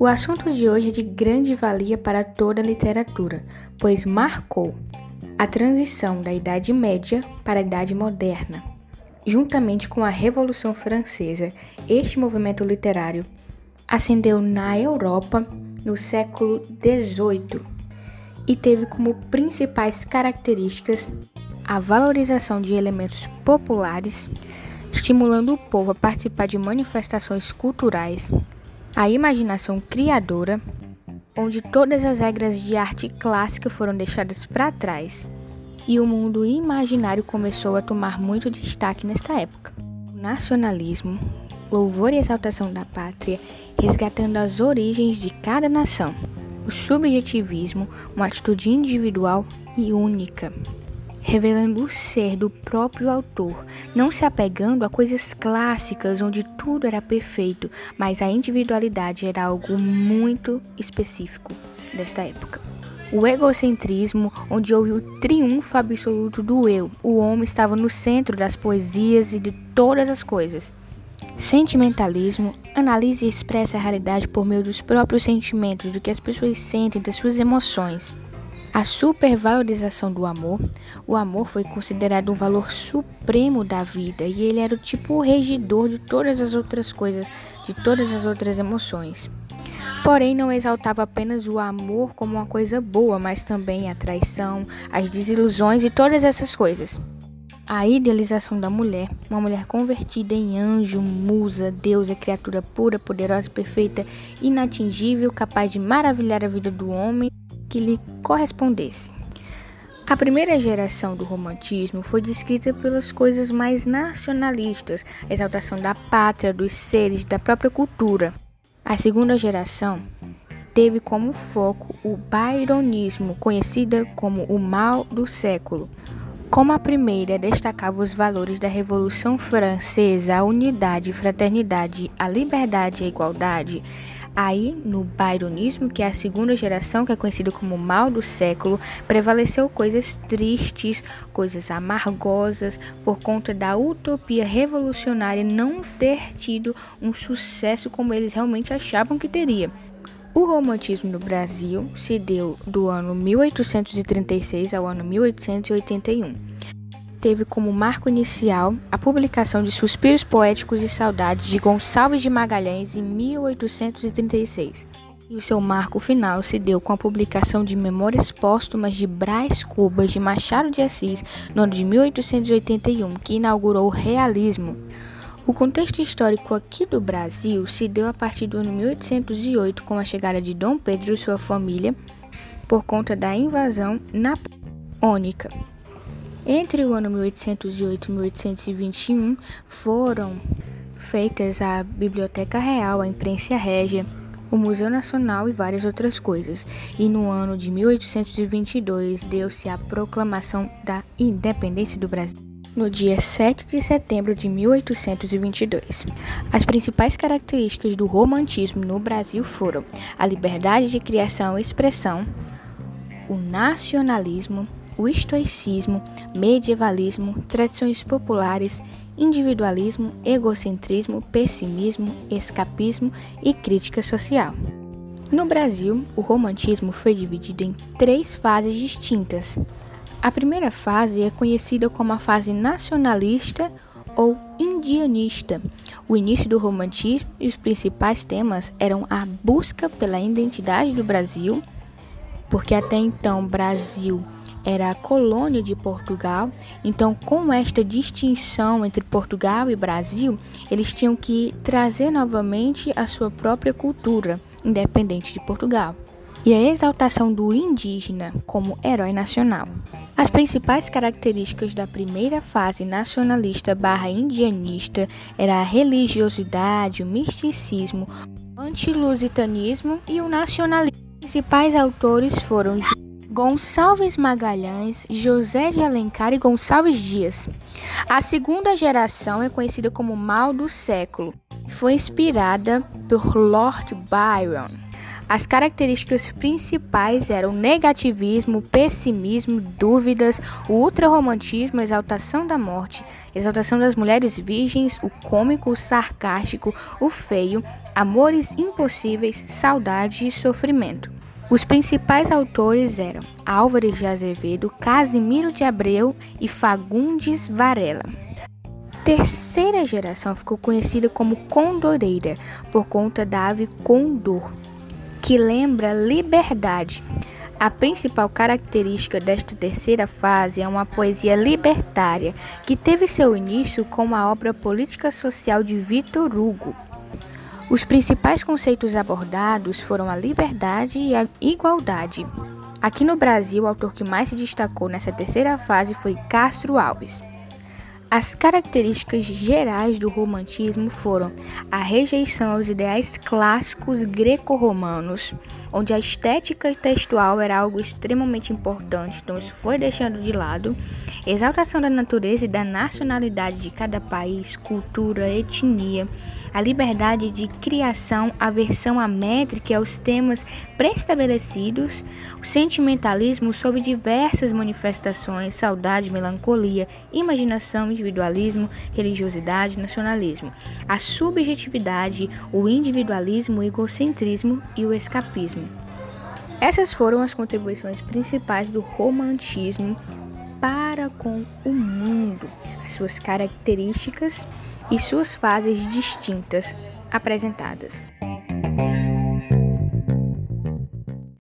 O assunto de hoje é de grande valia para toda a literatura, pois marcou a transição da Idade Média para a Idade Moderna. Juntamente com a Revolução Francesa, este movimento literário ascendeu na Europa no século XVIII e teve como principais características a valorização de elementos populares, estimulando o povo a participar de manifestações culturais, a imaginação criadora, onde todas as regras de arte clássica foram deixadas para trás e o mundo imaginário começou a tomar muito destaque nesta época. O nacionalismo, louvor e exaltação da pátria, resgatando as origens de cada nação. O subjetivismo, uma atitude individual e única revelando o ser do próprio autor, não se apegando a coisas clássicas onde tudo era perfeito, mas a individualidade era algo muito específico desta época. O egocentrismo, onde houve o triunfo absoluto do eu, o homem estava no centro das poesias e de todas as coisas. Sentimentalismo analisa e expressa a realidade por meio dos próprios sentimentos, do que as pessoas sentem, das suas emoções. A supervalorização do amor. O amor foi considerado um valor supremo da vida e ele era o tipo regidor de todas as outras coisas, de todas as outras emoções. Porém, não exaltava apenas o amor como uma coisa boa, mas também a traição, as desilusões e todas essas coisas. A idealização da mulher, uma mulher convertida em anjo, musa, deusa, criatura pura, poderosa, perfeita, inatingível, capaz de maravilhar a vida do homem que lhe correspondesse. A primeira geração do romantismo foi descrita pelas coisas mais nacionalistas, a exaltação da pátria, dos seres, da própria cultura. A segunda geração teve como foco o byronismo, conhecida como o mal do século. Como a primeira destacava os valores da Revolução Francesa, a unidade, fraternidade, a liberdade e a igualdade, Aí, no byronismo, que é a segunda geração, que é conhecida como mal do século, prevaleceu coisas tristes, coisas amargosas, por conta da utopia revolucionária não ter tido um sucesso como eles realmente achavam que teria. O romantismo no Brasil se deu do ano 1836 ao ano 1881 teve como marco inicial a publicação de Suspiros Poéticos e Saudades de Gonçalves de Magalhães em 1836. E o seu marco final se deu com a publicação de Memórias Póstumas de Brás Cubas de Machado de Assis no ano de 1881, que inaugurou o realismo. O contexto histórico aqui do Brasil se deu a partir do ano 1808 com a chegada de Dom Pedro e sua família por conta da invasão napoleônica. Entre o ano 1808 e 1821 foram feitas a Biblioteca Real, a Imprensa Régia, o Museu Nacional e várias outras coisas. E no ano de 1822 deu-se a proclamação da independência do Brasil. No dia 7 de setembro de 1822. As principais características do romantismo no Brasil foram a liberdade de criação e expressão, o nacionalismo, o estoicismo, medievalismo, tradições populares, individualismo, egocentrismo, pessimismo, escapismo e crítica social. No Brasil, o romantismo foi dividido em três fases distintas. A primeira fase é conhecida como a fase nacionalista ou indianista. O início do romantismo e os principais temas eram a busca pela identidade do Brasil, porque até então Brasil era a colônia de Portugal. Então, com esta distinção entre Portugal e Brasil, eles tinham que trazer novamente a sua própria cultura, independente de Portugal. E a exaltação do indígena como herói nacional. As principais características da primeira fase nacionalista barra indianista era a religiosidade, o misticismo, o antilusitanismo e o nacionalismo. Os principais autores foram Gonçalves Magalhães, José de Alencar e Gonçalves Dias. A segunda geração é conhecida como Mal do Século. Foi inspirada por Lord Byron. As características principais eram negativismo, pessimismo, dúvidas, o ultrarromantismo, exaltação da morte, exaltação das mulheres virgens, o cômico, o sarcástico, o feio, amores impossíveis, saudade e sofrimento. Os principais autores eram Álvares de Azevedo, Casimiro de Abreu e Fagundes Varela terceira geração ficou conhecida como condoreira por conta da ave condor, que lembra liberdade. A principal característica desta terceira fase é uma poesia libertária, que teve seu início com a obra Política Social de Victor Hugo. Os principais conceitos abordados foram a liberdade e a igualdade. Aqui no Brasil, o autor que mais se destacou nessa terceira fase foi Castro Alves. As características gerais do romantismo foram a rejeição aos ideais clássicos greco-romanos, onde a estética textual era algo extremamente importante, então isso foi deixado de lado, exaltação da natureza e da nacionalidade de cada país, cultura, etnia, a liberdade de criação, aversão à métrica e aos temas pré-estabelecidos, o sentimentalismo sob diversas manifestações, saudade, melancolia, imaginação, individualismo, religiosidade, nacionalismo, a subjetividade, o individualismo, o egocentrismo e o escapismo. Essas foram as contribuições principais do romantismo para com o mundo, as suas características e suas fases distintas apresentadas.